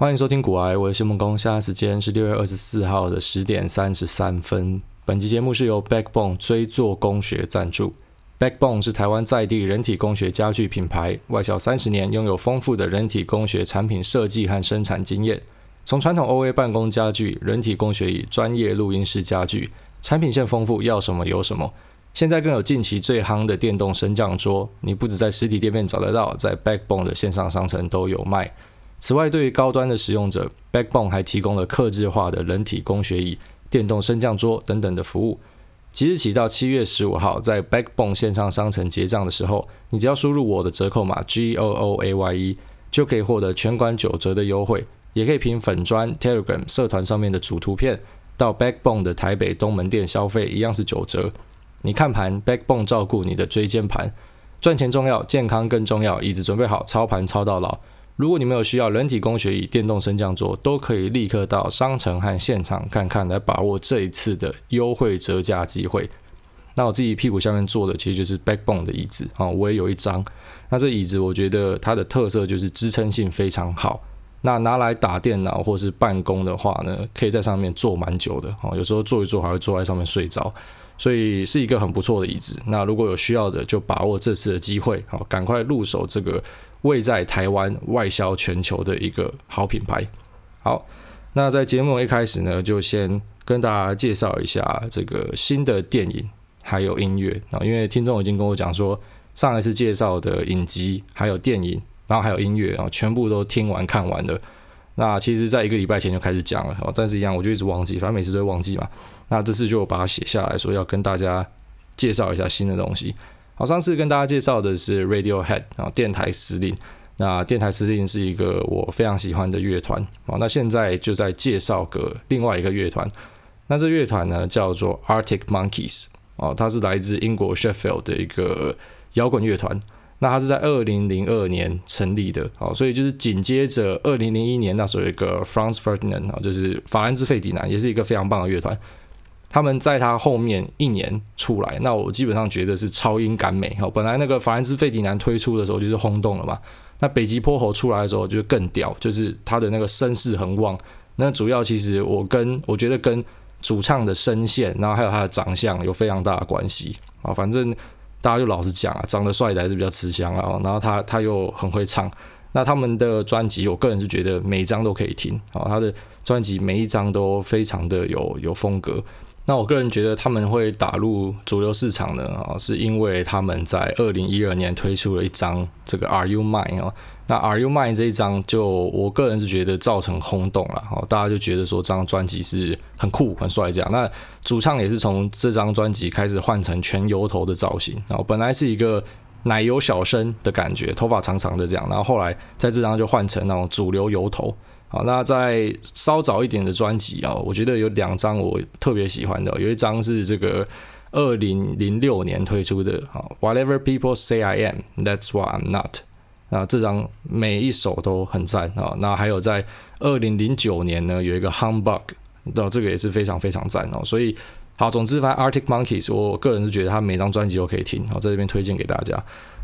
欢迎收听古癌，我是谢孟工。现在时间是六月二十四号的十点三十三分。本期节目是由 Backbone 椎作工学赞助。Backbone 是台湾在地人体工学家具品牌，外销三十年，拥有丰富的人体工学产品设计和生产经验。从传统 OA 办公家具、人体工学椅、专业录音室家具，产品线丰富，要什么有什么。现在更有近期最夯的电动升降桌，你不止在实体店面找得到，在 Backbone 的线上商城都有卖。此外，对于高端的使用者，Backbone 还提供了客制化的人体工学椅、电动升降桌等等的服务。即日起到七月十五号，在 Backbone 线上商城结账的时候，你只要输入我的折扣码 G O O A Y E，就可以获得全馆九折的优惠。也可以凭粉专 Telegram 社团上面的主图片，到 Backbone 的台北东门店消费，一样是九折。你看盘，Backbone 照顾你的椎间盘，赚钱重要，健康更重要。椅子准备好，操盘操到老。如果你们有需要人体工学椅、电动升降桌，都可以立刻到商城和现场看看，来把握这一次的优惠折价机会。那我自己屁股下面坐的其实就是 Backbone 的椅子啊，我也有一张。那这椅子我觉得它的特色就是支撑性非常好。那拿来打电脑或是办公的话呢，可以在上面坐蛮久的哦，有时候坐一坐还会坐在上面睡着，所以是一个很不错的椅子。那如果有需要的，就把握这次的机会，好，赶快入手这个。位在台湾、外销全球的一个好品牌。好，那在节目一开始呢，就先跟大家介绍一下这个新的电影还有音乐啊。因为听众已经跟我讲说，上一次介绍的影集还有电影，然后还有音乐啊，全部都听完看完了。那其实，在一个礼拜前就开始讲了哦，但是一样，我就一直忘记，反正每次都会忘记嘛。那这次就把它写下来说，要跟大家介绍一下新的东西。好，上次跟大家介绍的是 Radiohead 啊，电台司令。那电台司令是一个我非常喜欢的乐团啊。那现在就在介绍个另外一个乐团。那这乐团呢叫做 Arctic Monkeys 啊，它是来自英国 Sheffield 的一个摇滚乐团。那它是在二零零二年成立的啊，所以就是紧接着二零零一年那时候有一个 Franz Ferdinand 啊，就是法兰兹费迪南，也是一个非常棒的乐团。他们在他后面一年出来，那我基本上觉得是超英赶美。哦，本来那个法兰兹费迪南推出的时候就是轰动了嘛，那北极坡猴出来的时候就更屌，就是他的那个声势很旺。那主要其实我跟我觉得跟主唱的声线，然后还有他的长相有非常大的关系啊。反正大家就老实讲啊，长得帅的还是比较吃香啊。然后他他又很会唱，那他们的专辑我个人是觉得每张都可以听啊。他的专辑每一张都非常的有有风格。那我个人觉得他们会打入主流市场呢，啊，是因为他们在二零一二年推出了一张这个 Are You Mine 啊，那 Are You Mine 这一张就我个人是觉得造成轰动了，哦，大家就觉得说这张专辑是很酷很帅这样。那主唱也是从这张专辑开始换成全油头的造型，然后本来是一个奶油小生的感觉，头发长长的这样，然后后来在这张就换成那种主流油头。好，那在稍早一点的专辑啊，我觉得有两张我特别喜欢的，有一张是这个二零零六年推出的，啊，Whatever People Say I Am, That's What I'm Not。那这张每一首都很赞啊。那还有在二零零九年呢，有一个 Humbug，那这个也是非常非常赞哦。所以好，总之反正 Arctic Monkeys，我个人是觉得他每张专辑都可以听，好，在这边推荐给大家。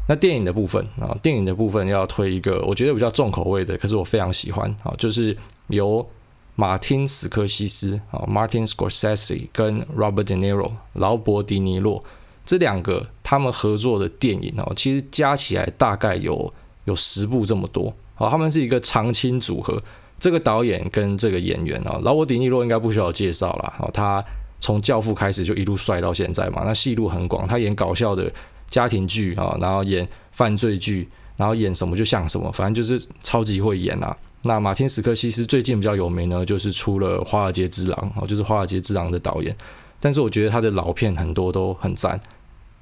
那电影的部分啊，电影的部分要推一个我觉得比较重口味的，可是我非常喜欢啊，就是由马丁·史柯西斯啊，Martin Scorsese 跟 Robert De Niro 劳勃·迪尼洛这两个他们合作的电影啊，其实加起来大概有有十部这么多。好，他们是一个长青组合，这个导演跟这个演员啊，劳勃·迪尼洛应该不需要介绍了，他从《教父》开始就一路帅到现在嘛，那戏路很广，他演搞笑的。家庭剧啊，然后演犯罪剧，然后演什么就像什么，反正就是超级会演啊。那马丁·史柯西斯最近比较有名呢，就是出了《华尔街之狼》啊，就是《华尔街之狼》的导演。但是我觉得他的老片很多都很赞。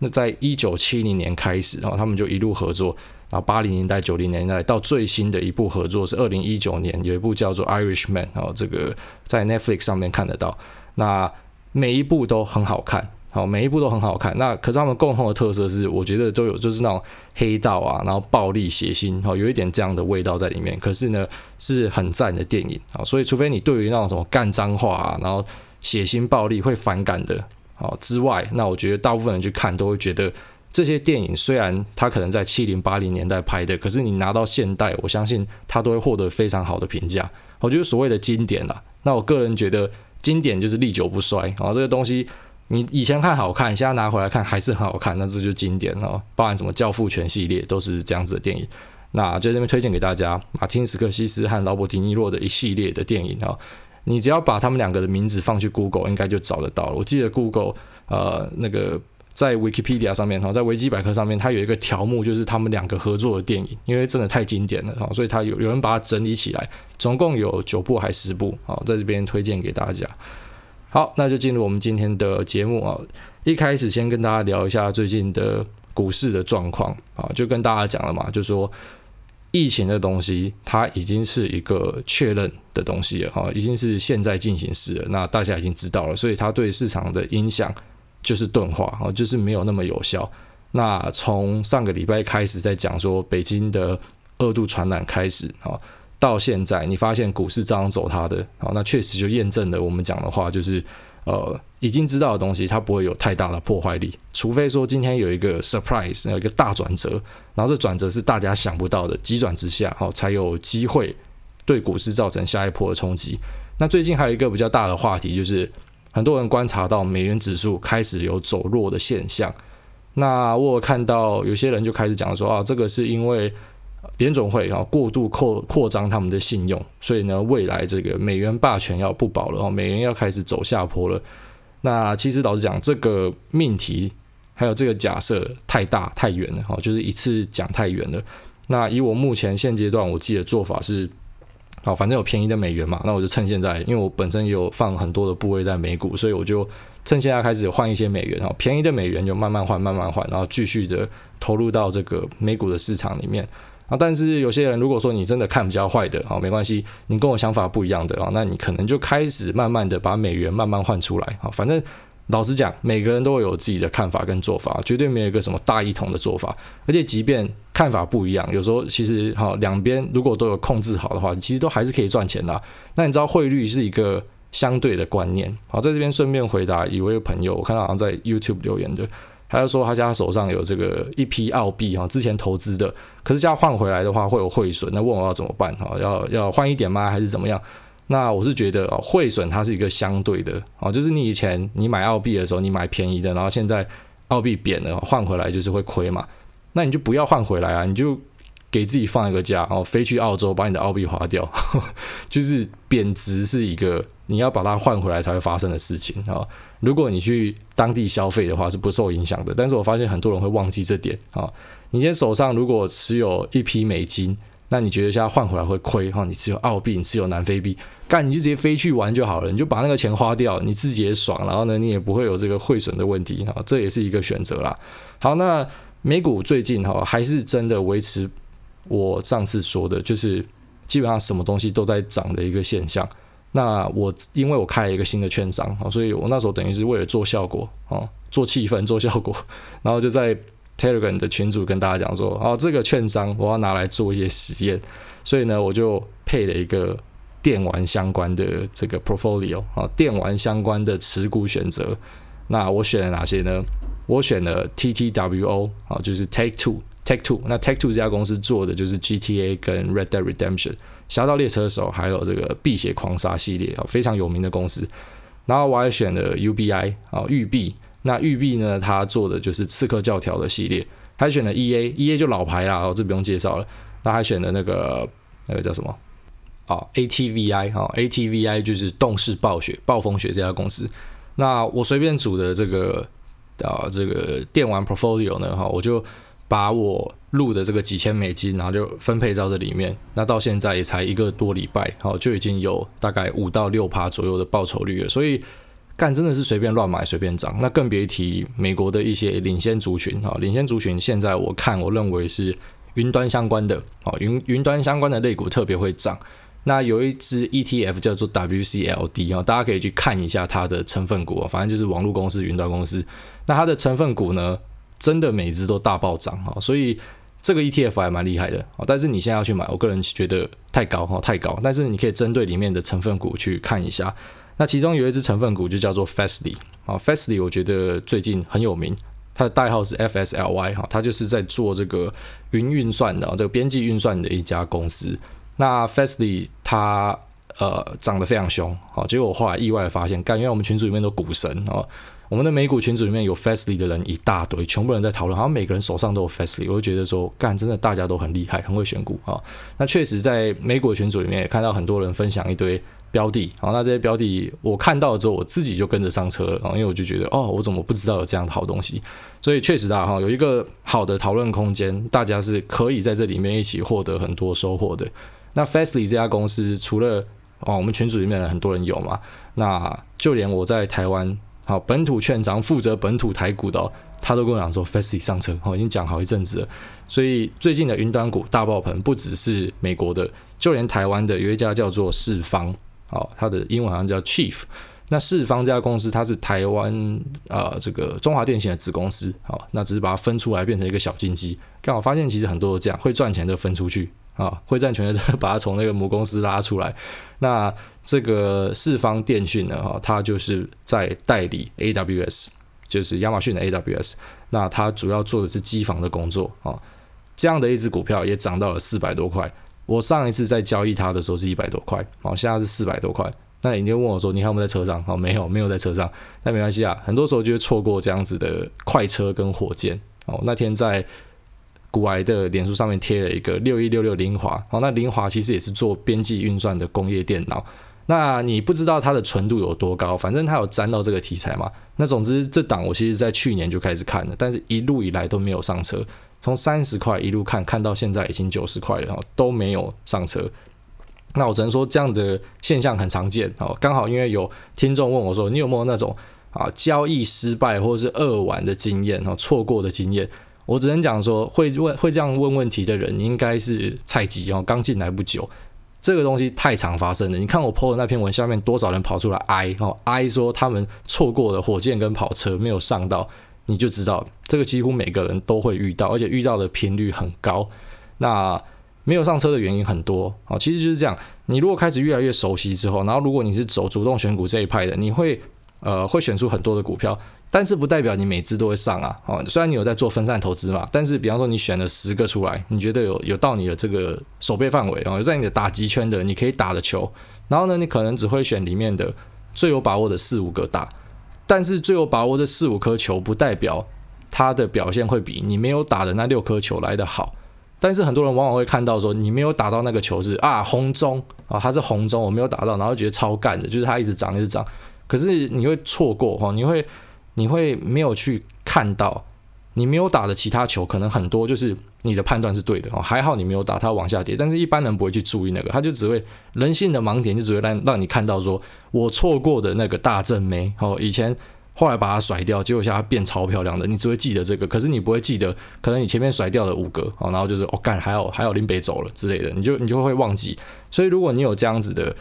那在一九七零年开始，然后他们就一路合作，然后八零年代、九零年代到最新的一部合作是二零一九年有一部叫做《Irishman》，哦这个在 Netflix 上面看得到。那每一部都很好看。好，每一部都很好看。那可是他们共同的特色是，我觉得都有就是那种黑道啊，然后暴力血腥，好，有一点这样的味道在里面。可是呢，是很赞的电影啊。所以，除非你对于那种什么干脏话啊，然后血腥暴力会反感的，好之外，那我觉得大部分人去看都会觉得这些电影虽然它可能在七零八零年代拍的，可是你拿到现代，我相信它都会获得非常好的评价。我觉得所谓的经典啦，那我个人觉得经典就是历久不衰啊。这个东西你以前看好看，现在拿回来看还是很好看，那这就经典哦。包含什么《教父》全系列都是这样子的电影。那就这边推荐给大家，马丁·斯科西斯和劳勃·迪尼洛的一系列的电影啊。你只要把他们两个的名字放去 Google，应该就找得到了。我记得 Google 呃那个。在 Wikipedia 上面哈，在维基百科上面，它有一个条目，就是他们两个合作的电影，因为真的太经典了哈，所以它有有人把它整理起来，总共有九部还十部，好，在这边推荐给大家。好，那就进入我们今天的节目啊。一开始先跟大家聊一下最近的股市的状况啊，就跟大家讲了嘛，就说疫情的东西，它已经是一个确认的东西了哈，已经是现在进行时了，那大家已经知道了，所以它对市场的影响。就是钝化哦，就是没有那么有效。那从上个礼拜开始在讲说北京的二度传染开始啊，到现在你发现股市照样走它的好，那确实就验证了我们讲的话，就是呃已经知道的东西它不会有太大的破坏力，除非说今天有一个 surprise，有一个大转折，然后这转折是大家想不到的，急转直下好，才有机会对股市造成下一波的冲击。那最近还有一个比较大的话题就是。很多人观察到美元指数开始有走弱的现象，那我看到有些人就开始讲说啊，这个是因为联准会啊过度扩扩张他们的信用，所以呢未来这个美元霸权要不保了哦，美元要开始走下坡了。那其实老实讲，这个命题还有这个假设太大太远了哈，就是一次讲太远了。那以我目前现阶段我自己的做法是。好，反正有便宜的美元嘛，那我就趁现在，因为我本身也有放很多的部位在美股，所以我就趁现在开始换一些美元，然后便宜的美元就慢慢换，慢慢换，然后继续的投入到这个美股的市场里面。啊，但是有些人如果说你真的看比较坏的，好，没关系，你跟我想法不一样的啊，那你可能就开始慢慢的把美元慢慢换出来，啊，反正。老实讲，每个人都会有自己的看法跟做法，绝对没有一个什么大一统的做法。而且，即便看法不一样，有时候其实哈，两边如果都有控制好的话，其实都还是可以赚钱的。那你知道汇率是一个相对的观念。好，在这边顺便回答一位朋友，我看到好像在 YouTube 留言的，他就说他家手上有这个一批澳币哈，之前投资的，可是这样换回来的话会有汇损，那问我要怎么办？哈，要要换一点吗？还是怎么样？那我是觉得哦，汇损它是一个相对的哦，就是你以前你买澳币的时候，你买便宜的，然后现在澳币贬了，换回来就是会亏嘛。那你就不要换回来啊，你就给自己放一个假哦，飞去澳洲把你的澳币花掉，就是贬值是一个你要把它换回来才会发生的事情啊。如果你去当地消费的话是不受影响的，但是我发现很多人会忘记这点啊。你今天手上如果持有一批美金。那你觉得现在换回来会亏哈？你持有澳币，你持有南非币，干你就直接飞去玩就好了，你就把那个钱花掉，你自己也爽，然后呢，你也不会有这个汇损的问题哈，这也是一个选择啦。好，那美股最近哈还是真的维持我上次说的，就是基本上什么东西都在涨的一个现象。那我因为我开了一个新的券商啊，所以我那时候等于是为了做效果啊，做气氛，做效果，然后就在。Telegram 的群组跟大家讲说，哦，这个券商我要拿来做一些实验，所以呢，我就配了一个电玩相关的这个 portfolio 啊，电玩相关的持股选择。那我选了哪些呢？我选了 TTWO 啊，就是 Take Two，Take Two。那 Take Two 这家公司做的就是 GTA 跟 Red Dead Redemption，侠盗猎车手，还有这个辟邪狂杀系列啊，非常有名的公司。然后我还选了 UBI 啊，育碧。那育碧呢？它做的就是《刺客教条》的系列，还选了 EA，EA 就老牌啦，哦，这不用介绍了。那还选了那个那个叫什么？哦，ATVI 哈，ATVI 就是动视暴雪、暴风雪这家公司。那我随便组的这个啊，这个电玩 portfolio 呢，哈，我就把我录的这个几千美金，然后就分配到这里面。那到现在也才一个多礼拜，好，就已经有大概五到六趴左右的报酬率了，所以。干真的是随便乱买随便涨，那更别提美国的一些领先族群啊，领先族群现在我看我认为是云端相关的啊，云云端相关的类股特别会涨。那有一只 ETF 叫做 WCLD 啊，大家可以去看一下它的成分股啊，反正就是网络公司、云端公司。那它的成分股呢，真的每支都大暴涨啊，所以这个 ETF 还蛮厉害的啊。但是你现在要去买，我个人觉得太高哈，太高。但是你可以针对里面的成分股去看一下。那其中有一只成分股就叫做 Fastly 啊，Fastly 我觉得最近很有名，它的代号是 FSLY 哈，它就是在做这个云运算的这个边际运算的一家公司。那 Fastly 它呃涨得非常凶啊，结果我后来意外的发现，干，因为我们群组里面都股神啊，我们的美股群组里面有 Fastly 的人一大堆，全部人在讨论，好像每个人手上都有 Fastly，我就觉得说，干，真的大家都很厉害，很会选股啊。那确实在美股群组里面也看到很多人分享一堆标的，好，那这些标的我看到了之后，我自己就跟着上车了，因为我就觉得，哦，我怎么不知道有这样的好东西？所以确实啊，哈，有一个好的讨论空间，大家是可以在这里面一起获得很多收获的。那 Fastly 这家公司，除了哦，我们群组里面很多人有嘛，那就连我在台湾，好，本土券商负责本土台股的，他都跟我讲说，Fasi 上车，哦，已经讲好一阵子了。所以最近的云端股大爆棚，不只是美国的，就连台湾的有一家叫做世方，哦，它的英文好像叫 Chief。那世方这家公司，它是台湾啊这个中华电信的子公司，好，那只是把它分出来变成一个小金鸡。刚好发现其实很多都这样，会赚钱的分出去。啊，会占权的把它从那个母公司拉出来。那这个四方电讯呢？哈，它就是在代理 AWS，就是亚马逊的 AWS。那它主要做的是机房的工作啊。这样的一只股票也涨到了四百多块。我上一次在交易它的时候是一百多块，哦，现在是四百多块。那你就问我说，你还有没有在车上？哦，没有，没有在车上。那没关系啊，很多时候就会错过这样子的快车跟火箭。哦，那天在。股癌的脸书上面贴了一个六一六六凌华，哦，那凌华其实也是做边际运算的工业电脑。那你不知道它的纯度有多高，反正它有沾到这个题材嘛。那总之这档我其实在去年就开始看了，但是一路以来都没有上车，从三十块一路看看到现在已经九十块了，都没有上车。那我只能说这样的现象很常见哦。刚好因为有听众问我说，你有没有那种啊交易失败或者是二玩的经验哦，错过的经验？我只能讲说，会问会这样问问题的人，应该是菜鸡哦，刚进来不久。这个东西太常发生了。你看我 po 的那篇文下面多少人跑出来哀哦哀说他们错过了火箭跟跑车没有上到，你就知道这个几乎每个人都会遇到，而且遇到的频率很高。那没有上车的原因很多哦，其实就是这样。你如果开始越来越熟悉之后，然后如果你是走主动选股这一派的，你会呃会选出很多的股票。但是不代表你每只都会上啊，哦，虽然你有在做分散投资嘛，但是比方说你选了十个出来，你觉得有有到你的这个守备范围哦，有在你的打击圈的，你可以打的球，然后呢，你可能只会选里面的最有把握的四五个打，但是最有把握这四五颗球不代表它的表现会比你没有打的那六颗球来得好，但是很多人往往会看到说你没有打到那个球是啊红中啊，它是红中我没有打到，然后觉得超干的，就是它一直涨一直涨，可是你会错过哈，你会。你会没有去看到，你没有打的其他球，可能很多就是你的判断是对的哦，还好你没有打它往下跌，但是一般人不会去注意那个，他就只会人性的盲点就只会让让你看到说，我错过的那个大正妹哦，以前后来把它甩掉，结果现在变超漂亮的，你只会记得这个，可是你不会记得可能你前面甩掉的五个哦，然后就是哦干还有还有林北走了之类的，你就你就会忘记，所以如果你有这样子的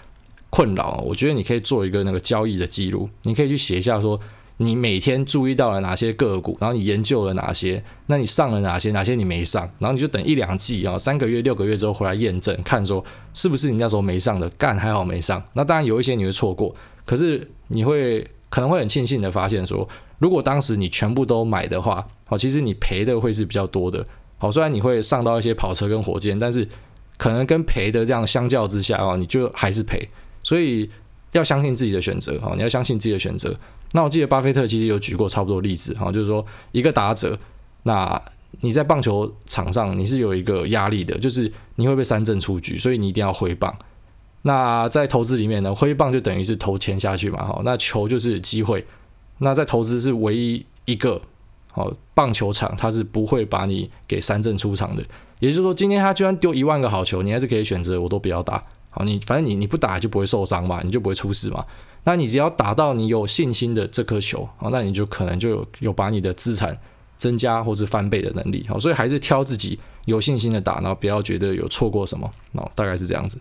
困扰，我觉得你可以做一个那个交易的记录，你可以去写一下说。你每天注意到了哪些个股，然后你研究了哪些，那你上了哪些，哪些你没上，然后你就等一两季啊，三个月、六个月之后回来验证，看说是不是你那时候没上的，干还好没上。那当然有一些你会错过，可是你会可能会很庆幸的发现说，如果当时你全部都买的话，好，其实你赔的会是比较多的。好，虽然你会上到一些跑车跟火箭，但是可能跟赔的这样相较之下啊，你就还是赔。所以要相信自己的选择啊，你要相信自己的选择。那我记得巴菲特其实有举过差不多例子哈，就是说一个打者，那你在棒球场上你是有一个压力的，就是你会被三振出局，所以你一定要挥棒。那在投资里面呢，挥棒就等于是投钱下去嘛，哈，那球就是机会。那在投资是唯一一个，哦，棒球场它是不会把你给三振出场的，也就是说，今天他就算丢一万个好球，你还是可以选择我都不要打，好，你反正你你不打就不会受伤嘛，你就不会出事嘛。那你只要打到你有信心的这颗球，啊，那你就可能就有有把你的资产增加或是翻倍的能力，哦，所以还是挑自己有信心的打，然后不要觉得有错过什么，哦，大概是这样子。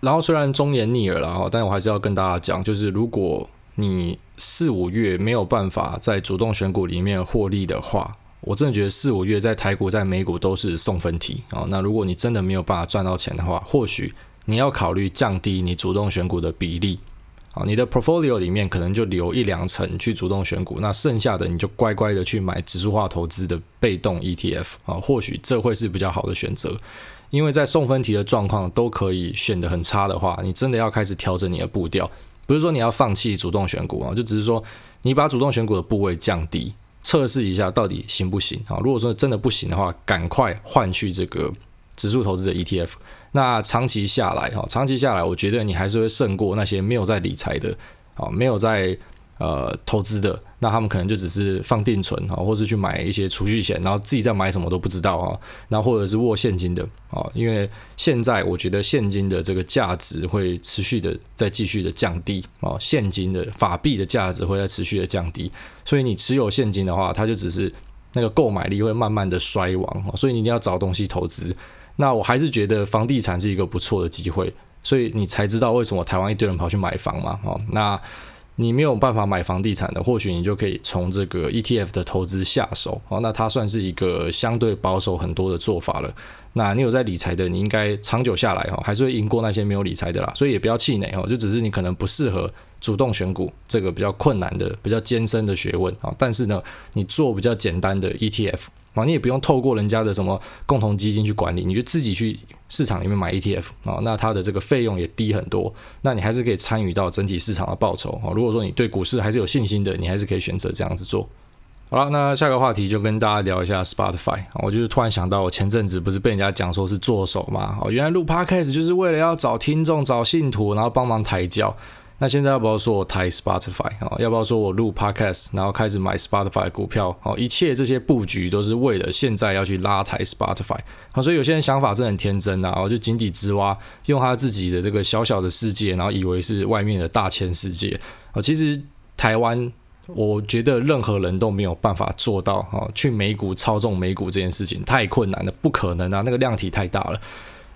然后虽然忠言逆耳了，哦，但我还是要跟大家讲，就是如果你四五月没有办法在主动选股里面获利的话，我真的觉得四五月在台股在美股都是送分题，啊，那如果你真的没有办法赚到钱的话，或许你要考虑降低你主动选股的比例。啊，你的 portfolio 里面可能就留一两成去主动选股，那剩下的你就乖乖的去买指数化投资的被动 ETF 啊，或许这会是比较好的选择。因为在送分题的状况都可以选得很差的话，你真的要开始调整你的步调，不是说你要放弃主动选股啊，就只是说你把主动选股的部位降低，测试一下到底行不行啊？如果说真的不行的话，赶快换去这个指数投资的 ETF。那长期下来哈，长期下来，我觉得你还是会胜过那些没有在理财的啊，没有在。呃，投资的那他们可能就只是放定存啊，或是去买一些储蓄险，然后自己在买什么都不知道啊，那或者是握现金的啊，因为现在我觉得现金的这个价值会持续的在继续的降低啊，现金的法币的价值会在持续的降低，所以你持有现金的话，它就只是那个购买力会慢慢的衰亡，所以你一定要找东西投资。那我还是觉得房地产是一个不错的机会，所以你才知道为什么台湾一堆人跑去买房嘛，哦，那。你没有办法买房地产的，或许你就可以从这个 ETF 的投资下手，哦，那它算是一个相对保守很多的做法了。那你有在理财的，你应该长久下来哈，还是会赢过那些没有理财的啦。所以也不要气馁哦，就只是你可能不适合主动选股这个比较困难的、比较艰深的学问啊。但是呢，你做比较简单的 ETF。啊，你也不用透过人家的什么共同基金去管理，你就自己去市场里面买 ETF 啊，那它的这个费用也低很多，那你还是可以参与到整体市场的报酬啊。如果说你对股市还是有信心的，你还是可以选择这样子做。好了，那下个话题就跟大家聊一下 Spotify，我就是突然想到，我前阵子不是被人家讲说是作手嘛，哦，原来录 Podcast 就是为了要找听众、找信徒，然后帮忙抬轿。那现在要不要说我抬 Spotify 啊？要不要说我录 Podcast，然后开始买 Spotify 股票？哦，一切这些布局都是为了现在要去拉抬 Spotify。好，所以有些人想法真的很天真啊，我就井底之蛙，用他自己的这个小小的世界，然后以为是外面的大千世界。啊，其实台湾，我觉得任何人都没有办法做到啊，去美股操纵美股这件事情太困难了，不可能啊，那个量体太大了。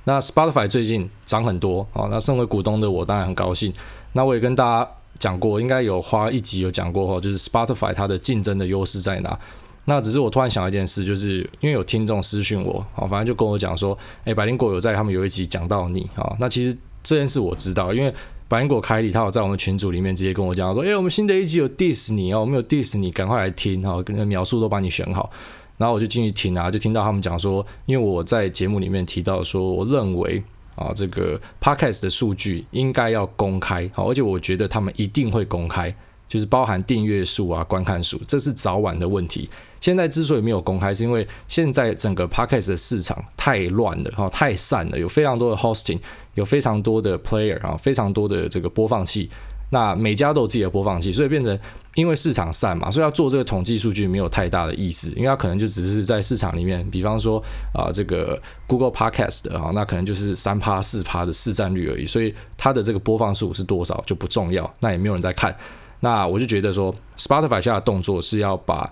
那 Spotify 最近涨很多啊，那身为股东的我当然很高兴。那我也跟大家讲过，应该有花一集有讲过哈，就是 Spotify 它的竞争的优势在哪？那只是我突然想到一件事，就是因为有听众私讯我，啊，反正就跟我讲说，哎，百灵果有在他们有一集讲到你啊。那其实这件事我知道，因为百灵果凯里他有在我们群组里面直接跟我讲说，哎，我们新的一集有 diss 你哦，我们有 diss 你，赶快来听哈，跟描述都帮你选好。然后我就进去听啊，就听到他们讲说，因为我在节目里面提到说，我认为。啊，这个 Podcast 的数据应该要公开，好，而且我觉得他们一定会公开，就是包含订阅数啊、观看数，这是早晚的问题。现在之所以没有公开，是因为现在整个 Podcast 的市场太乱了，哈，太散了，有非常多的 hosting，有非常多的 player 啊，非常多的这个播放器。那每家都有自己的播放器，所以变成因为市场散嘛，所以要做这个统计数据没有太大的意思，因为它可能就只是在市场里面，比方说啊、这个 Google Podcast 的啊，那可能就是三趴四趴的市占率而已，所以它的这个播放数是多少就不重要，那也没有人在看。那我就觉得说，Spotify 下的动作是要把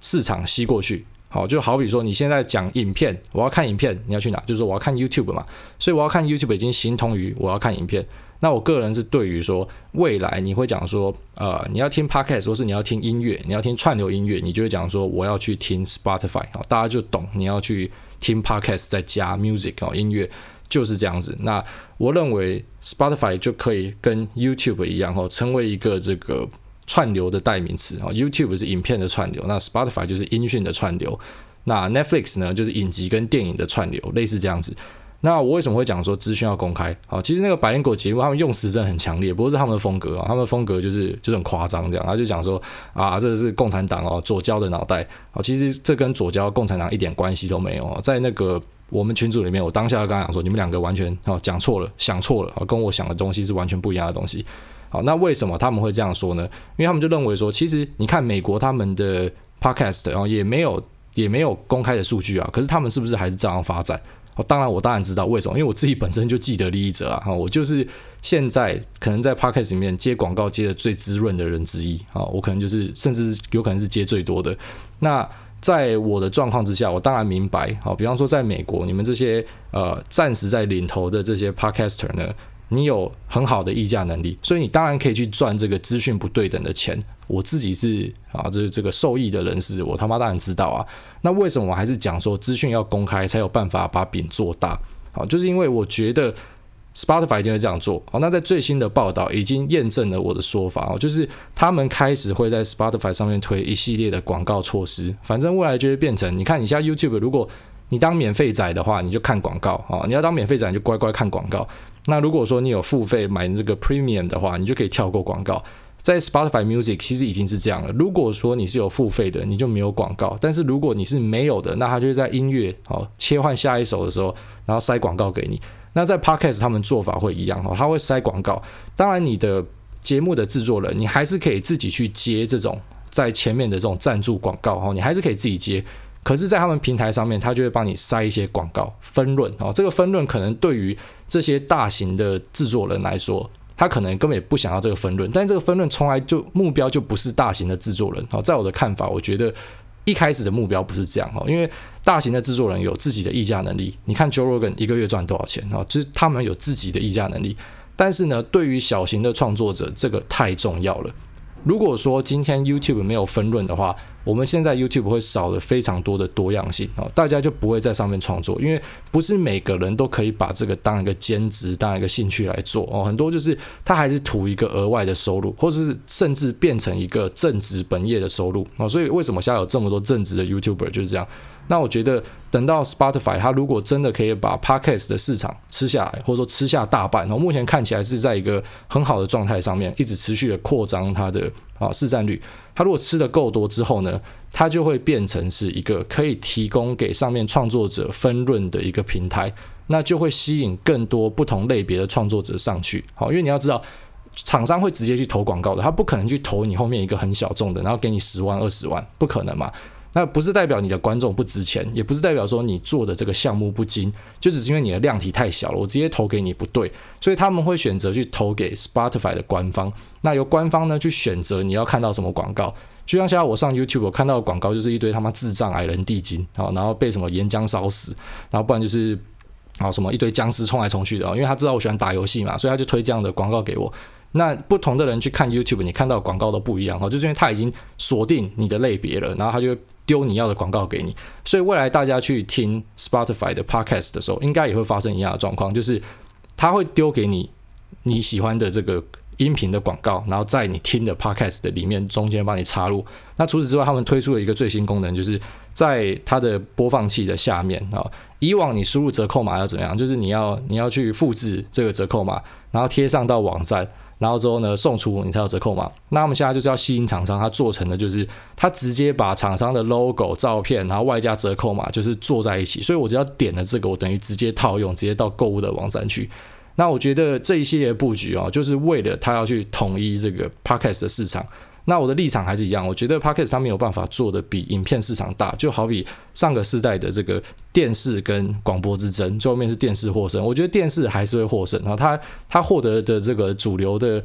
市场吸过去，好，就好比说你现在讲影片，我要看影片，你要去哪？就是说我要看 YouTube 嘛，所以我要看 YouTube 已经形同于我要看影片。那我个人是对于说，未来你会讲说，呃，你要听 Podcast 或是你要听音乐，你要听串流音乐，你就会讲说我要去听 Spotify，哦，大家就懂你要去听 Podcast 再加 music 哦，音乐就是这样子。那我认为 Spotify 就可以跟 YouTube 一样哦，成为一个这个串流的代名词哦。YouTube 是影片的串流，那 Spotify 就是音讯的串流，那 Netflix 呢就是影集跟电影的串流，类似这样子。那我为什么会讲说资讯要公开？好，其实那个百灵果节目他们用词真的很强烈，不过是他们的风格啊，他们的风格就是就很夸张这样，他就讲说啊，这是共产党哦，左交的脑袋。好，其实这跟左交共产党一点关系都没有。在那个我们群组里面，我当下就跟他讲说，你们两个完全哦讲错了，想错了，跟我想的东西是完全不一样的东西。好，那为什么他们会这样说呢？因为他们就认为说，其实你看美国他们的 podcast 然后也没有也没有公开的数据啊，可是他们是不是还是照样发展？当然，我当然知道为什么，因为我自己本身就既得利益者啊，我就是现在可能在 Podcast 里面接广告接的最滋润的人之一啊，我可能就是甚至有可能是接最多的。那在我的状况之下，我当然明白，好，比方说在美国，你们这些呃暂时在领头的这些 Podcaster 呢。你有很好的议价能力，所以你当然可以去赚这个资讯不对等的钱。我自己是啊，这这个受益的人士，我他妈当然知道啊。那为什么我还是讲说资讯要公开才有办法把饼做大？好，就是因为我觉得 Spotify 一定会这样做。好，那在最新的报道已经验证了我的说法哦，就是他们开始会在 Spotify 上面推一系列的广告措施。反正未来就会变成，你看，你像 YouTube，如果你当免费仔的话，你就看广告啊；你要当免费仔，你就乖乖看广告。那如果说你有付费买这个 Premium 的话，你就可以跳过广告。在 Spotify Music 其实已经是这样了。如果说你是有付费的，你就没有广告；但是如果你是没有的，那它就会在音乐哦切换下一首的时候，然后塞广告给你。那在 Podcast 他们做法会一样哦，他会塞广告。当然，你的节目的制作人，你还是可以自己去接这种在前面的这种赞助广告哦，你还是可以自己接。可是，在他们平台上面，他就会帮你塞一些广告分润哦。这个分润可能对于这些大型的制作人来说，他可能根本也不想要这个分润。但这个分润从来就目标就不是大型的制作人好。在我的看法，我觉得一开始的目标不是这样哦，因为大型的制作人有自己的议价能力。你看 Joe Rogan 一个月赚多少钱啊？就是他们有自己的议价能力。但是呢，对于小型的创作者，这个太重要了。如果说今天 YouTube 没有分润的话，我们现在 YouTube 会少了非常多的多样性啊，大家就不会在上面创作，因为不是每个人都可以把这个当一个兼职、当一个兴趣来做哦。很多就是他还是图一个额外的收入，或者是甚至变成一个正职本业的收入哦。所以为什么现在有这么多正职的 YouTuber 就是这样？那我觉得等到 Spotify 它如果真的可以把 Podcast 的市场吃下来，或者说吃下大半，哦，目前看起来是在一个很好的状态上面，一直持续的扩张它的啊市占率。它如果吃的够多之后呢，它就会变成是一个可以提供给上面创作者分润的一个平台，那就会吸引更多不同类别的创作者上去。好，因为你要知道，厂商会直接去投广告的，他不可能去投你后面一个很小众的，然后给你十万二十万，不可能嘛。那不是代表你的观众不值钱，也不是代表说你做的这个项目不精，就只是因为你的量体太小了，我直接投给你不对，所以他们会选择去投给 Spotify 的官方。那由官方呢去选择你要看到什么广告，就像现在我上 YouTube 我看到的广告就是一堆他妈智障矮人地精啊，然后被什么岩浆烧死，然后不然就是啊什么一堆僵尸冲来冲去的，因为他知道我喜欢打游戏嘛，所以他就推这样的广告给我。那不同的人去看 YouTube，你看到广告都不一样哦，就是因为他已经锁定你的类别了，然后他就会丢你要的广告给你。所以未来大家去听 Spotify 的 Podcast 的时候，应该也会发生一样的状况，就是他会丢给你你喜欢的这个音频的广告，然后在你听的 Podcast 的里面中间帮你插入。那除此之外，他们推出了一个最新功能，就是在它的播放器的下面啊。以往你输入折扣码要怎么样？就是你要你要去复制这个折扣码，然后贴上到网站。然后之后呢，送出你才有折扣嘛。那我们现在就是要吸引厂商，他做成的就是他直接把厂商的 logo、照片，然后外加折扣嘛，就是做在一起。所以我只要点了这个，我等于直接套用，直接到购物的网站去。那我觉得这一系列布局哦，就是为了他要去统一这个 podcast 的市场。那我的立场还是一样，我觉得 Podcast 它没有办法做的比影片市场大，就好比上个世代的这个电视跟广播之争，最后面是电视获胜。我觉得电视还是会获胜，然后它它获得的这个主流的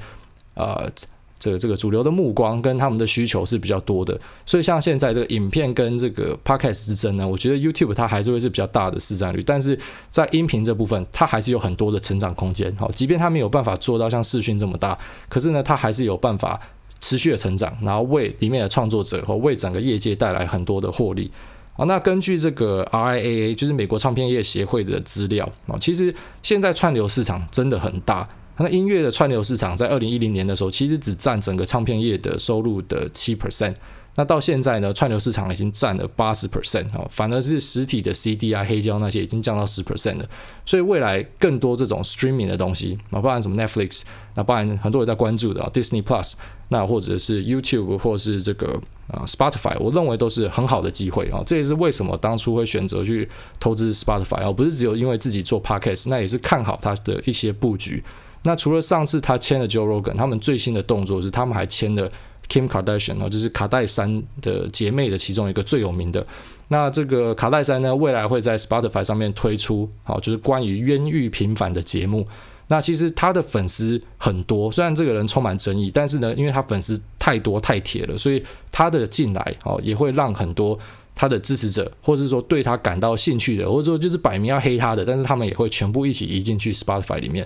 呃这个这个主流的目光跟他们的需求是比较多的，所以像现在这个影片跟这个 Podcast 之争呢，我觉得 YouTube 它还是会是比较大的市占率，但是在音频这部分，它还是有很多的成长空间。好，即便它没有办法做到像视讯这么大，可是呢，它还是有办法。持续的成长，然后为里面的创作者和为整个业界带来很多的获利。啊，那根据这个 RIAA，就是美国唱片业协会的资料啊，其实现在串流市场真的很大。那音乐的串流市场在二零一零年的时候，其实只占整个唱片业的收入的七 percent。那到现在呢，串流市场已经占了八十 percent 哦，反而是实体的 CD 啊、黑胶那些已经降到十 percent 了。所以未来更多这种 streaming 的东西，那包含什么 Netflix，那包含很多人在关注的 Disney Plus，那或者是 YouTube 或是这个啊 Spotify，我认为都是很好的机会啊。这也是为什么当初会选择去投资 Spotify 啊，不是只有因为自己做 Podcast，那也是看好它的一些布局。那除了上次他签了 Joe Rogan，他们最新的动作是他们还签了。Kim Kardashian 哦，就是卡戴珊的姐妹的其中一个最有名的。那这个卡戴珊呢，未来会在 Spotify 上面推出，好，就是关于冤狱平反的节目。那其实他的粉丝很多，虽然这个人充满争议，但是呢，因为他粉丝太多太铁了，所以他的进来哦，也会让很多他的支持者，或者是说对他感到兴趣的，或者说就是摆明要黑他的，但是他们也会全部一起移进去 Spotify 里面。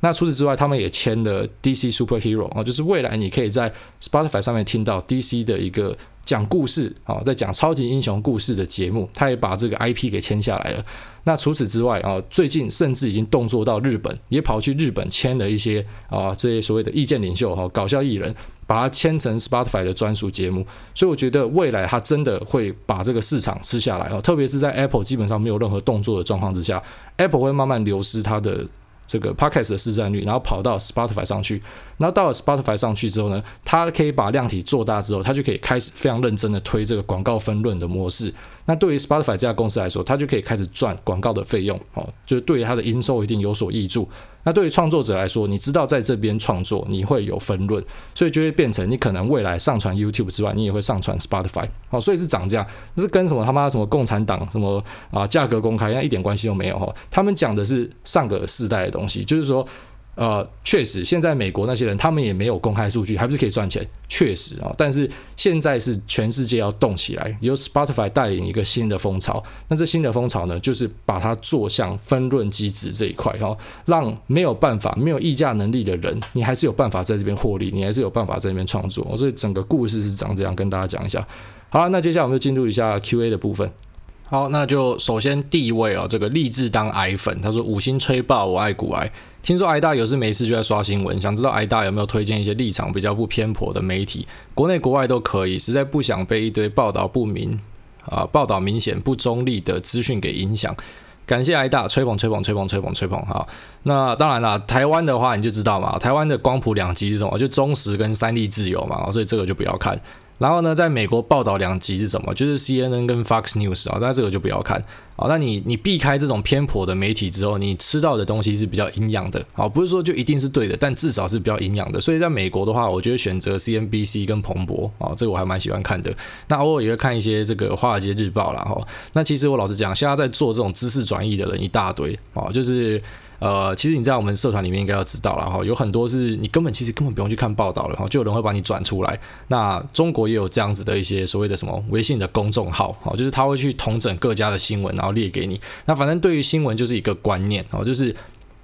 那除此之外，他们也签了 DC Superhero 啊，就是未来你可以在 Spotify 上面听到 DC 的一个讲故事啊，在讲超级英雄故事的节目，他也把这个 IP 给签下来了。那除此之外啊，最近甚至已经动作到日本，也跑去日本签了一些啊这些所谓的意见领袖哈，搞笑艺人，把它签成 Spotify 的专属节目。所以我觉得未来他真的会把这个市场吃下来啊，特别是在 Apple 基本上没有任何动作的状况之下，Apple 会慢慢流失它的。这个 Podcast 的市占率，然后跑到 Spotify 上去，然后到了 Spotify 上去之后呢，它可以把量体做大之后，它就可以开始非常认真的推这个广告分论的模式。那对于 Spotify 这家公司来说，它就可以开始赚广告的费用，哦，就是对于它的营收一定有所益处。那对于创作者来说，你知道在这边创作你会有分论，所以就会变成你可能未来上传 YouTube 之外，你也会上传 Spotify，好，所以是涨价，是跟什么他妈什么共产党什么啊价格公开，那一点关系都没有哈，他们讲的是上个世代的东西，就是说。呃，确实，现在美国那些人他们也没有公开数据，还不是可以赚钱？确实啊，但是现在是全世界要动起来，由 Spotify 带领一个新的风潮。那这新的风潮呢，就是把它做向分润机制这一块，哈，让没有办法、没有议价能力的人，你还是有办法在这边获利，你还是有办法在这边创作。所以整个故事是长这样，跟大家讲一下。好了，那接下来我们就进入一下 Q&A 的部分。好，那就首先第一位哦，这个立志当癌粉，他说五星吹爆，我爱股癌。听说癌大有事没事就在刷新闻，想知道癌大有没有推荐一些立场比较不偏颇的媒体，国内国外都可以，实在不想被一堆报道不明啊，报道明显不中立的资讯给影响。感谢癌大吹捧吹捧吹捧吹捧吹捧哈。那当然啦，台湾的话你就知道嘛，台湾的光谱两极是什么？就中时跟三立自由嘛，所以这个就不要看。然后呢，在美国报道两极是什么？就是 CNN 跟 Fox News 啊，那这个就不要看啊。那你你避开这种偏颇的媒体之后，你吃到的东西是比较营养的啊，不是说就一定是对的，但至少是比较营养的。所以在美国的话，我觉得选择 CNBC 跟彭博啊，这个我还蛮喜欢看的。那偶尔也会看一些这个华尔街日报啦。哈。那其实我老实讲，现在在做这种知识转译的人一大堆啊，就是。呃，其实你在我们社团里面应该要知道了哈，有很多是你根本其实根本不用去看报道了哈，就有人会把你转出来。那中国也有这样子的一些所谓的什么微信的公众号，哈，就是他会去统整各家的新闻，然后列给你。那反正对于新闻就是一个观念哦，就是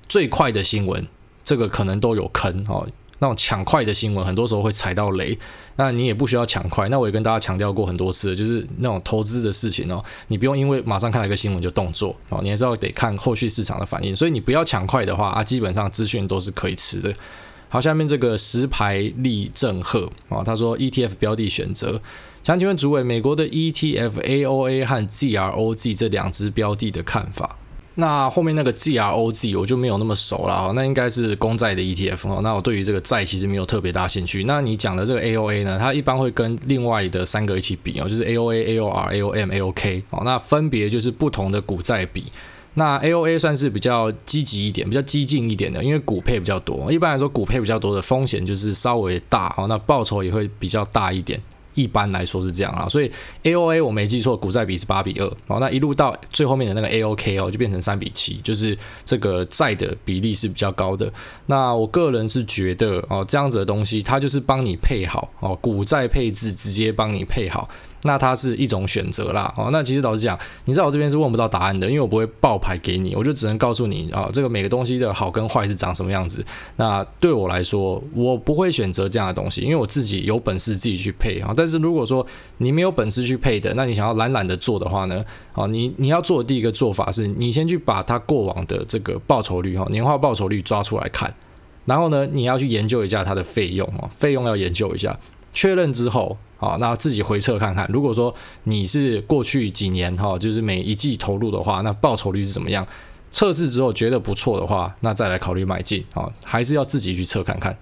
最快的新闻，这个可能都有坑哦。那种抢快的新闻，很多时候会踩到雷。那你也不需要抢快。那我也跟大家强调过很多次，就是那种投资的事情哦，你不用因为马上看到一个新闻就动作哦，你还是要得看后续市场的反应。所以你不要抢快的话啊，基本上资讯都是可以吃的。好，下面这个石牌立正贺啊，他说 ETF 标的选择，想请问主委，美国的 ETF AOA 和 ZROG 这两只标的的看法？那后面那个 GROG 我就没有那么熟了，那应该是公债的 ETF 哦。那我对于这个债其实没有特别大兴趣。那你讲的这个 AOA 呢，它一般会跟另外的三个一起比哦，就是 AOA、AOR、AOM、AOK 哦。那分别就是不同的股债比。那 AOA 算是比较积极一点、比较激进一点的，因为股配比较多。一般来说，股配比较多的风险就是稍微大哦，那报酬也会比较大一点。一般来说是这样啊，所以 AOA 我没记错，股债比是八比二，哦，那一路到最后面的那个 AOK 哦，就变成三比七，就是这个债的比例是比较高的。那我个人是觉得哦，这样子的东西它就是帮你配好哦，股债配置直接帮你配好。那它是一种选择啦，哦，那其实老实讲，你在我这边是问不到答案的，因为我不会报牌给你，我就只能告诉你啊，这个每个东西的好跟坏是长什么样子。那对我来说，我不会选择这样的东西，因为我自己有本事自己去配啊。但是如果说你没有本事去配的，那你想要懒懒的做的话呢，啊，你你要做的第一个做法是，你先去把它过往的这个报酬率哈，年化报酬率抓出来看，然后呢，你要去研究一下它的费用哦，费用要研究一下，确认之后。啊，那自己回测看看。如果说你是过去几年哈，就是每一季投入的话，那报酬率是怎么样？测试之后觉得不错的话，那再来考虑买进啊，还是要自己去测看看。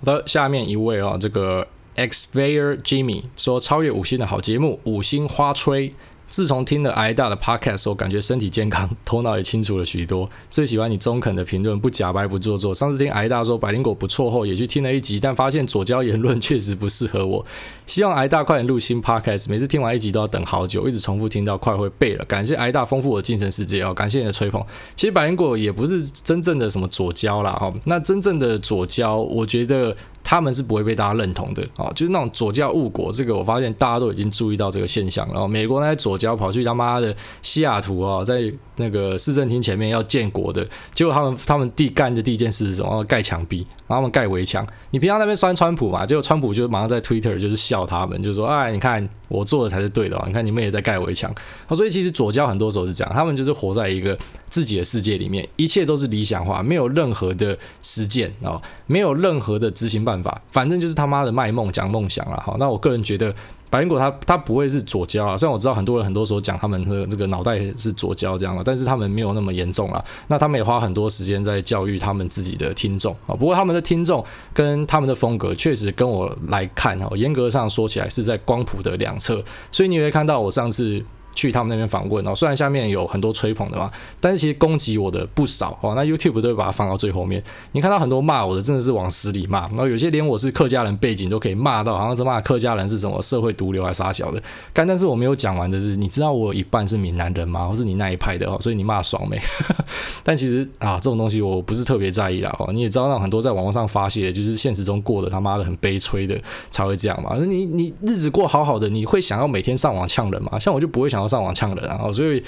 好的，下面一位啊，这个 Xavier Jimmy 说超越五星的好节目，五星花吹。自从听了癌大的 podcast 后，感觉身体健康，头脑也清楚了许多。最喜欢你中肯的评论，不假白不做作。上次听癌大说百灵果不错后，也去听了一集，但发现左胶言论确实不适合我。希望癌大快点录新 podcast，每次听完一集都要等好久，一直重复听到快会背了。感谢癌大丰富我的精神世界哦，感谢你的吹捧。其实百灵果也不是真正的什么左胶啦哈，那真正的左胶，我觉得。他们是不会被大家认同的啊，就是那种左教误国，这个我发现大家都已经注意到这个现象。然后美国那些左教跑去他妈的西雅图啊，在那个市政厅前面要建国的，结果他们他们第干的第一件事是什么？盖墙壁，然后他们盖围墙。你平常那边酸川普嘛，结果川普就马上在 Twitter 就是笑他们，就说：“哎，你看我做的才是对的，你看你们也在盖围墙。”所以其实左交很多时候是这样，他们就是活在一个自己的世界里面，一切都是理想化，没有任何的实践啊，没有任何的执行办法，反正就是他妈的卖梦讲梦想了。好，那我个人觉得。百灵果他他不会是左交啊，虽然我知道很多人很多时候讲他们的这个脑袋是左交这样了，但是他们没有那么严重啊。那他们也花很多时间在教育他们自己的听众啊。不过他们的听众跟他们的风格确实跟我来看哦，严格上说起来是在光谱的两侧，所以你会看到我上次。去他们那边访问哦，虽然下面有很多吹捧的嘛，但是其实攻击我的不少哦。那 YouTube 都会把它放到最后面，你看到很多骂我的，真的是往死里骂。然后有些连我是客家人背景都可以骂到，好像是骂客家人是什么社会毒瘤还是啥小的。但但是我没有讲完的是，你知道我有一半是闽南人吗？或是你那一派的哦？所以你骂爽没？但其实啊，这种东西我不是特别在意啦。哦，你也知道，那很多在网络上发泄，就是现实中过得他妈的很悲催的才会这样嘛。你你日子过好好的，你会想要每天上网呛人吗？像我就不会想要上网呛人啊。哦，所以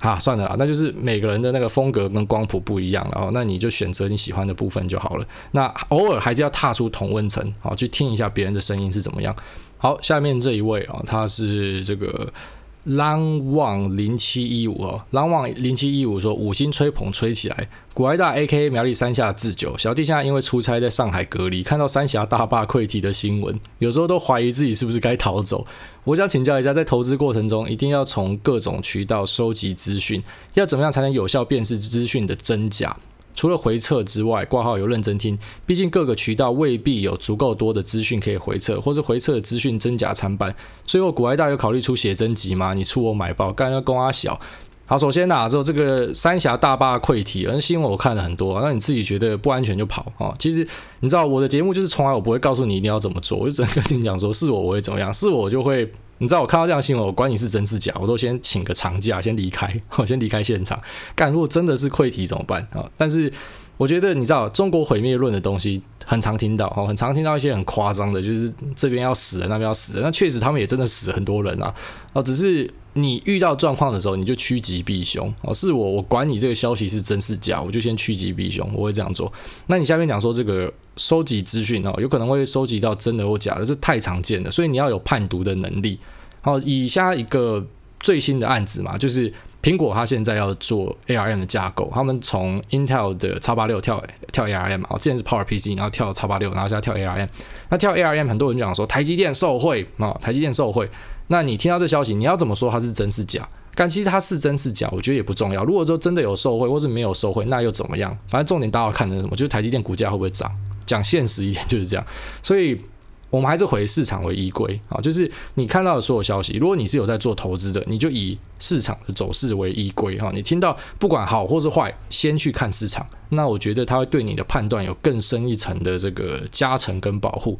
啊，算了啦，那就是每个人的那个风格跟光谱不一样，然后那你就选择你喜欢的部分就好了。那偶尔还是要踏出同温层，好，去听一下别人的声音是怎么样。好，下面这一位啊，他是这个。Long 旺零七一五哦，Long 旺零七一五说五星吹捧吹起来，古埃大 AKA 苗栗三下自救。小弟现在因为出差在上海隔离，看到三峡大坝溃堤的新闻，有时候都怀疑自己是不是该逃走。我想请教一下，在投资过程中，一定要从各种渠道收集资讯，要怎么样才能有效辨识资讯的真假？除了回测之外，挂号有认真听，毕竟各个渠道未必有足够多的资讯可以回测，或是回测的资讯真假参半。最后，股癌大有考虑出写真集吗？你出我买爆，干那公阿小。好，首先呐，就这个三峡大坝溃堤，新闻我看了很多，那你自己觉得不安全就跑啊。其实你知道我的节目就是从来我不会告诉你一定要怎么做，我就只能跟你讲说，是我我会怎么样，是我就会。你知道我看到这样新闻，我管你是真是假，我都先请个长假，先离开，我先离开现场。干，如果真的是溃堤怎么办啊？但是我觉得你知道，中国毁灭论的东西很常听到，哦，很常听到一些很夸张的，就是这边要死人，那边要死人。那确实他们也真的死很多人啊。哦，只是你遇到状况的时候，你就趋吉避凶。哦，是我，我管你这个消息是真是假，我就先趋吉避凶，我会这样做。那你下面讲说这个收集资讯哦，有可能会收集到真的或假的，这太常见了，所以你要有判读的能力。好，以下一个最新的案子嘛，就是苹果它现在要做 ARM 的架构，他们从 Intel 的 X86 跳跳 ARM 嘛，之前是 PowerPC，然后跳 X86，然后现在跳 ARM。那跳 ARM，很多人讲说台积电受惠啊，台积电受惠。那你听到这消息，你要怎么说它是真是假？但其实它是真是假，我觉得也不重要。如果说真的有受惠，或是没有受惠，那又怎么样？反正重点大家要看的是什么？就是台积电股价会不会涨？讲现实一点就是这样。所以。我们还是回市场为依归啊，就是你看到的所有消息，如果你是有在做投资的，你就以市场的走势为依归哈。你听到不管好或是坏，先去看市场，那我觉得它会对你的判断有更深一层的这个加成跟保护。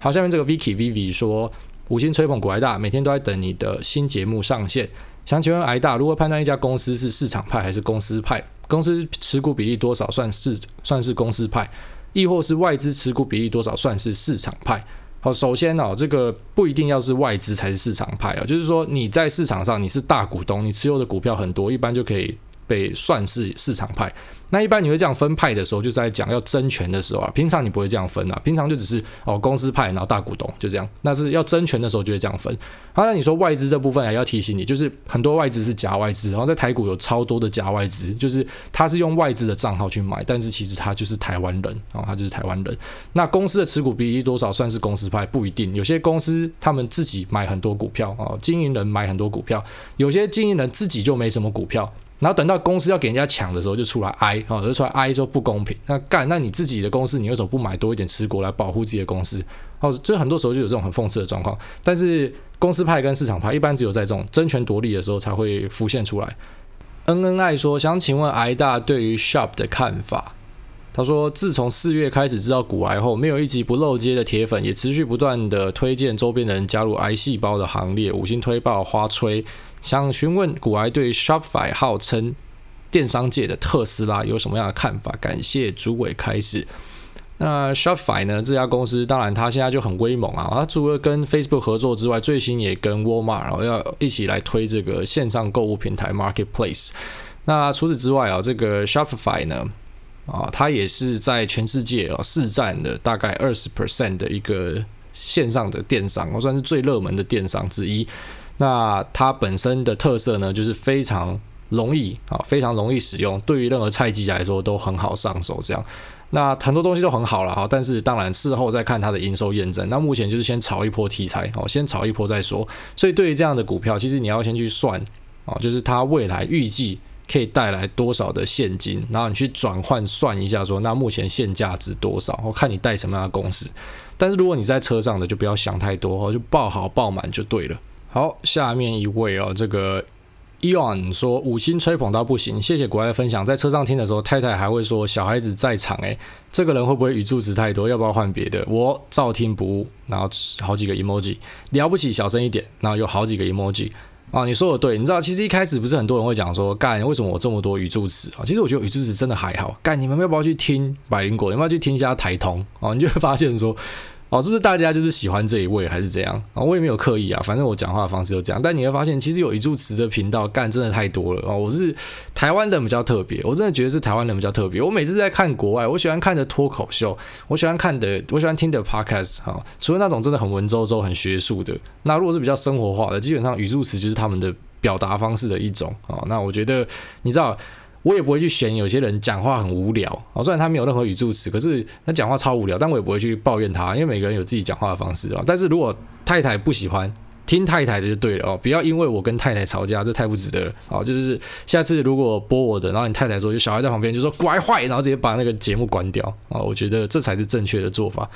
好，下面这个 Vicky Vivi 说，五星吹捧股癌大，每天都在等你的新节目上线。想请问癌大，如何判断一家公司是市场派还是公司派？公司持股比例多少算是算是公司派？亦或是外资持股比例多少算是市场派？好，首先哦，这个不一定要是外资才是市场派啊，就是说你在市场上你是大股东，你持有的股票很多，一般就可以被算是市场派。那一般你会这样分派的时候，就在讲要争权的时候啊。平常你不会这样分啊，平常就只是哦公司派，然后大股东就这样。那是要争权的时候就会这样分。好，那你说外资这部分还要提醒你，就是很多外资是假外资，然后在台股有超多的假外资，就是他是用外资的账号去买，但是其实他就是台湾人哦，他就是台湾人。那公司的持股比例多少算是公司派？不一定，有些公司他们自己买很多股票哦，经营人买很多股票，有些经营人自己就没什么股票。然后等到公司要给人家抢的时候，就出来挨啊，就出来挨说不公平。那干，那你自己的公司，你为什么不买多一点持股来保护自己的公司？哦，就很多时候就有这种很讽刺的状况。但是公司派跟市场派一般只有在这种争权夺利的时候才会浮现出来。恩恩爱说，想请问癌大对于 Sharp 的看法？他说，自从四月开始知道股癌后，没有一集不漏接的铁粉，也持续不断的推荐周边的人加入癌细胞的行列，五星推爆花吹。想询问古埃对 Shopify 号称电商界的特斯拉有什么样的看法？感谢诸位开始。那 Shopify 呢？这家公司当然它现在就很威猛啊！它除了跟 Facebook 合作之外，最新也跟 Walmart 然后要一起来推这个线上购物平台 Marketplace。那除此之外啊，这个 Shopify 呢，啊，它也是在全世界啊市占了大概二十 percent 的一个线上的电商，我算是最热门的电商之一。那它本身的特色呢，就是非常容易啊，非常容易使用，对于任何菜鸡来说都很好上手。这样，那很多东西都很好了哈，但是当然事后再看它的营收验证。那目前就是先炒一波题材哦，先炒一波再说。所以对于这样的股票，其实你要先去算哦，就是它未来预计可以带来多少的现金，然后你去转换算一下说，那目前现价值多少？我看你带什么样的公司。但是如果你在车上的，就不要想太多哦，就抱好抱满就对了。好，下面一位哦，这个 Eon 说五星吹捧到不行，谢谢国外的分享。在车上听的时候，太太还会说小孩子在场，诶，这个人会不会语助词太多？要不要换别的？我照听不误。然后好几个 emoji，了不起，小声一点。然后有好几个 emoji 啊，你说的对，你知道其实一开始不是很多人会讲说，干为什么我这么多语助词啊？其实我觉得语助词真的还好。干你们要不要去听百灵果？要不要去听一下台通啊？你就会发现说。哦，是不是大家就是喜欢这一位，还是怎样？啊、我也没有刻意啊，反正我讲话的方式就这样。但你会发现，其实有语助词的频道干真的太多了哦。我是台湾人比较特别，我真的觉得是台湾人比较特别。我每次在看国外，我喜欢看的脱口秀，我喜欢看的，我喜欢听的 podcast 哈、哦，除了那种真的很文绉绉、很学术的，那如果是比较生活化的，基本上语助词就是他们的表达方式的一种啊、哦。那我觉得，你知道。我也不会去嫌有些人讲话很无聊啊，虽然他没有任何语助词，可是他讲话超无聊，但我也不会去抱怨他，因为每个人有自己讲话的方式啊。但是如果太太不喜欢听太太的就对了哦，不要因为我跟太太吵架，这太不值得了啊。就是下次如果播我的，然后你太太说有小孩在旁边，就说乖坏，然后直接把那个节目关掉啊，我觉得这才是正确的做法。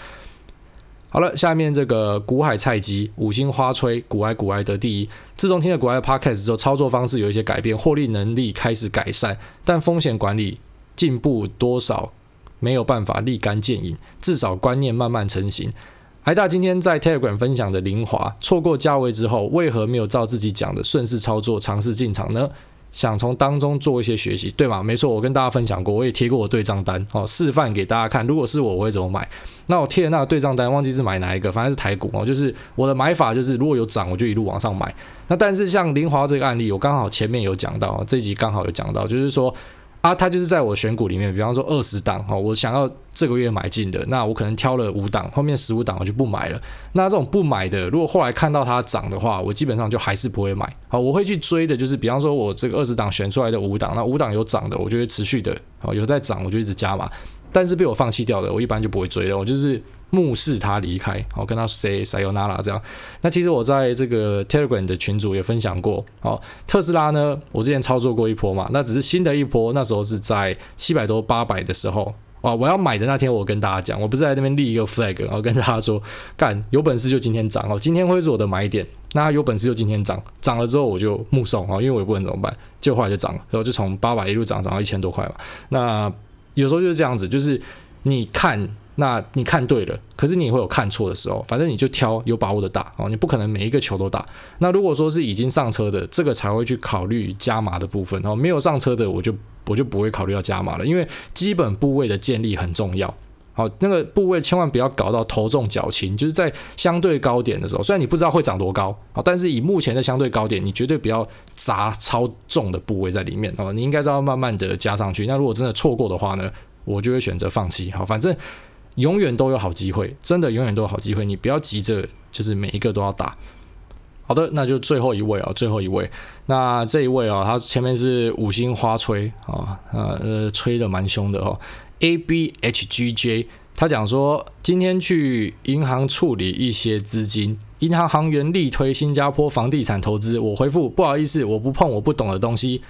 好了，下面这个股海菜鸡五星花吹，股癌股癌得第一。自从听了股癌的 Podcast 之后，操作方式有一些改变，获利能力开始改善，但风险管理进步多少没有办法立竿见影，至少观念慢慢成型。癌大今天在 Telegram 分享的凌华，错过价位之后，为何没有照自己讲的顺势操作，尝试进场呢？想从当中做一些学习，对吗？没错，我跟大家分享过，我也贴过我对账单，哦，示范给大家看。如果是我，我会怎么买？那我贴的那个对账单，忘记是买哪一个，反正是台股哦。就是我的买法就是，如果有涨，我就一路往上买。那但是像林华这个案例，我刚好前面有讲到，这集刚好有讲到，就是说。啊，它就是在我选股里面，比方说二十档哈，我想要这个月买进的，那我可能挑了五档，后面十五档我就不买了。那这种不买的，如果后来看到它涨的话，我基本上就还是不会买。好，我会去追的，就是比方说我这个二十档选出来的五档，那五档有涨的，我就会持续的，好，有在涨我就一直加码。但是被我放弃掉的，我一般就不会追了，我就是。目视他离开，好，跟他 say sayonara 这样。那其实我在这个 Telegram 的群组也分享过，哦，特斯拉呢，我之前操作过一波嘛，那只是新的一波，那时候是在七百多八百的时候，啊，我要买的那天，我跟大家讲，我不是在那边立一个 flag，然后跟大家说，干，有本事就今天涨哦，今天会是我的买点，那有本事就今天涨，涨了之后我就目送啊，因为我也不能怎么办，结果后来就涨了，然后就从八百一路涨涨到一千多块嘛。那有时候就是这样子，就是你看。那你看对了，可是你也会有看错的时候，反正你就挑有把握的打哦，你不可能每一个球都打。那如果说是已经上车的，这个才会去考虑加码的部分哦。没有上车的，我就我就不会考虑要加码了，因为基本部位的建立很重要。好，那个部位千万不要搞到头重脚轻，就是在相对高点的时候，虽然你不知道会涨多高，好，但是以目前的相对高点，你绝对不要砸超重的部位在里面哦。你应该是要慢慢的加上去。那如果真的错过的话呢，我就会选择放弃。好，反正。永远都有好机会，真的永远都有好机会，你不要急着，就是每一个都要打。好的，那就最后一位啊，最后一位。那这一位啊，他前面是五星花吹啊，呃呃，吹得蛮凶的哦。A B H G J，他讲说今天去银行处理一些资金，银行行员力推新加坡房地产投资，我回复不好意思，我不碰我不懂的东西。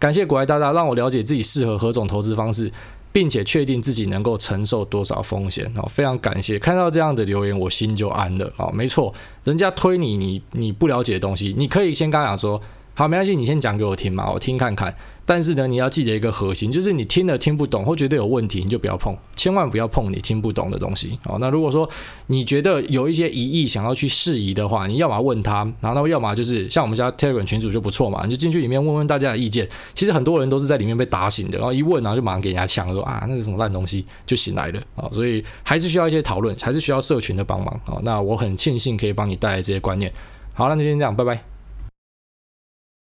感谢股癌大大让我了解自己适合何种投资方式。并且确定自己能够承受多少风险哦，非常感谢看到这样的留言，我心就安了啊。没错，人家推你，你你不了解的东西，你可以先跟他讲说。好，没关系，你先讲给我听嘛，我听看看。但是呢，你要记得一个核心，就是你听了听不懂或觉得有问题，你就不要碰，千万不要碰你听不懂的东西。哦，那如果说你觉得有一些疑义想要去释疑的话，你要么问他，然后要么就是像我们家 Telegram 群组就不错嘛，你就进去里面问问大家的意见。其实很多人都是在里面被打醒的，然后一问，然后就马上给人家呛说啊，那个什么烂东西就醒来了啊。所以还是需要一些讨论，还是需要社群的帮忙啊。那我很庆幸可以帮你带来这些观念。好，那就先这样，拜拜。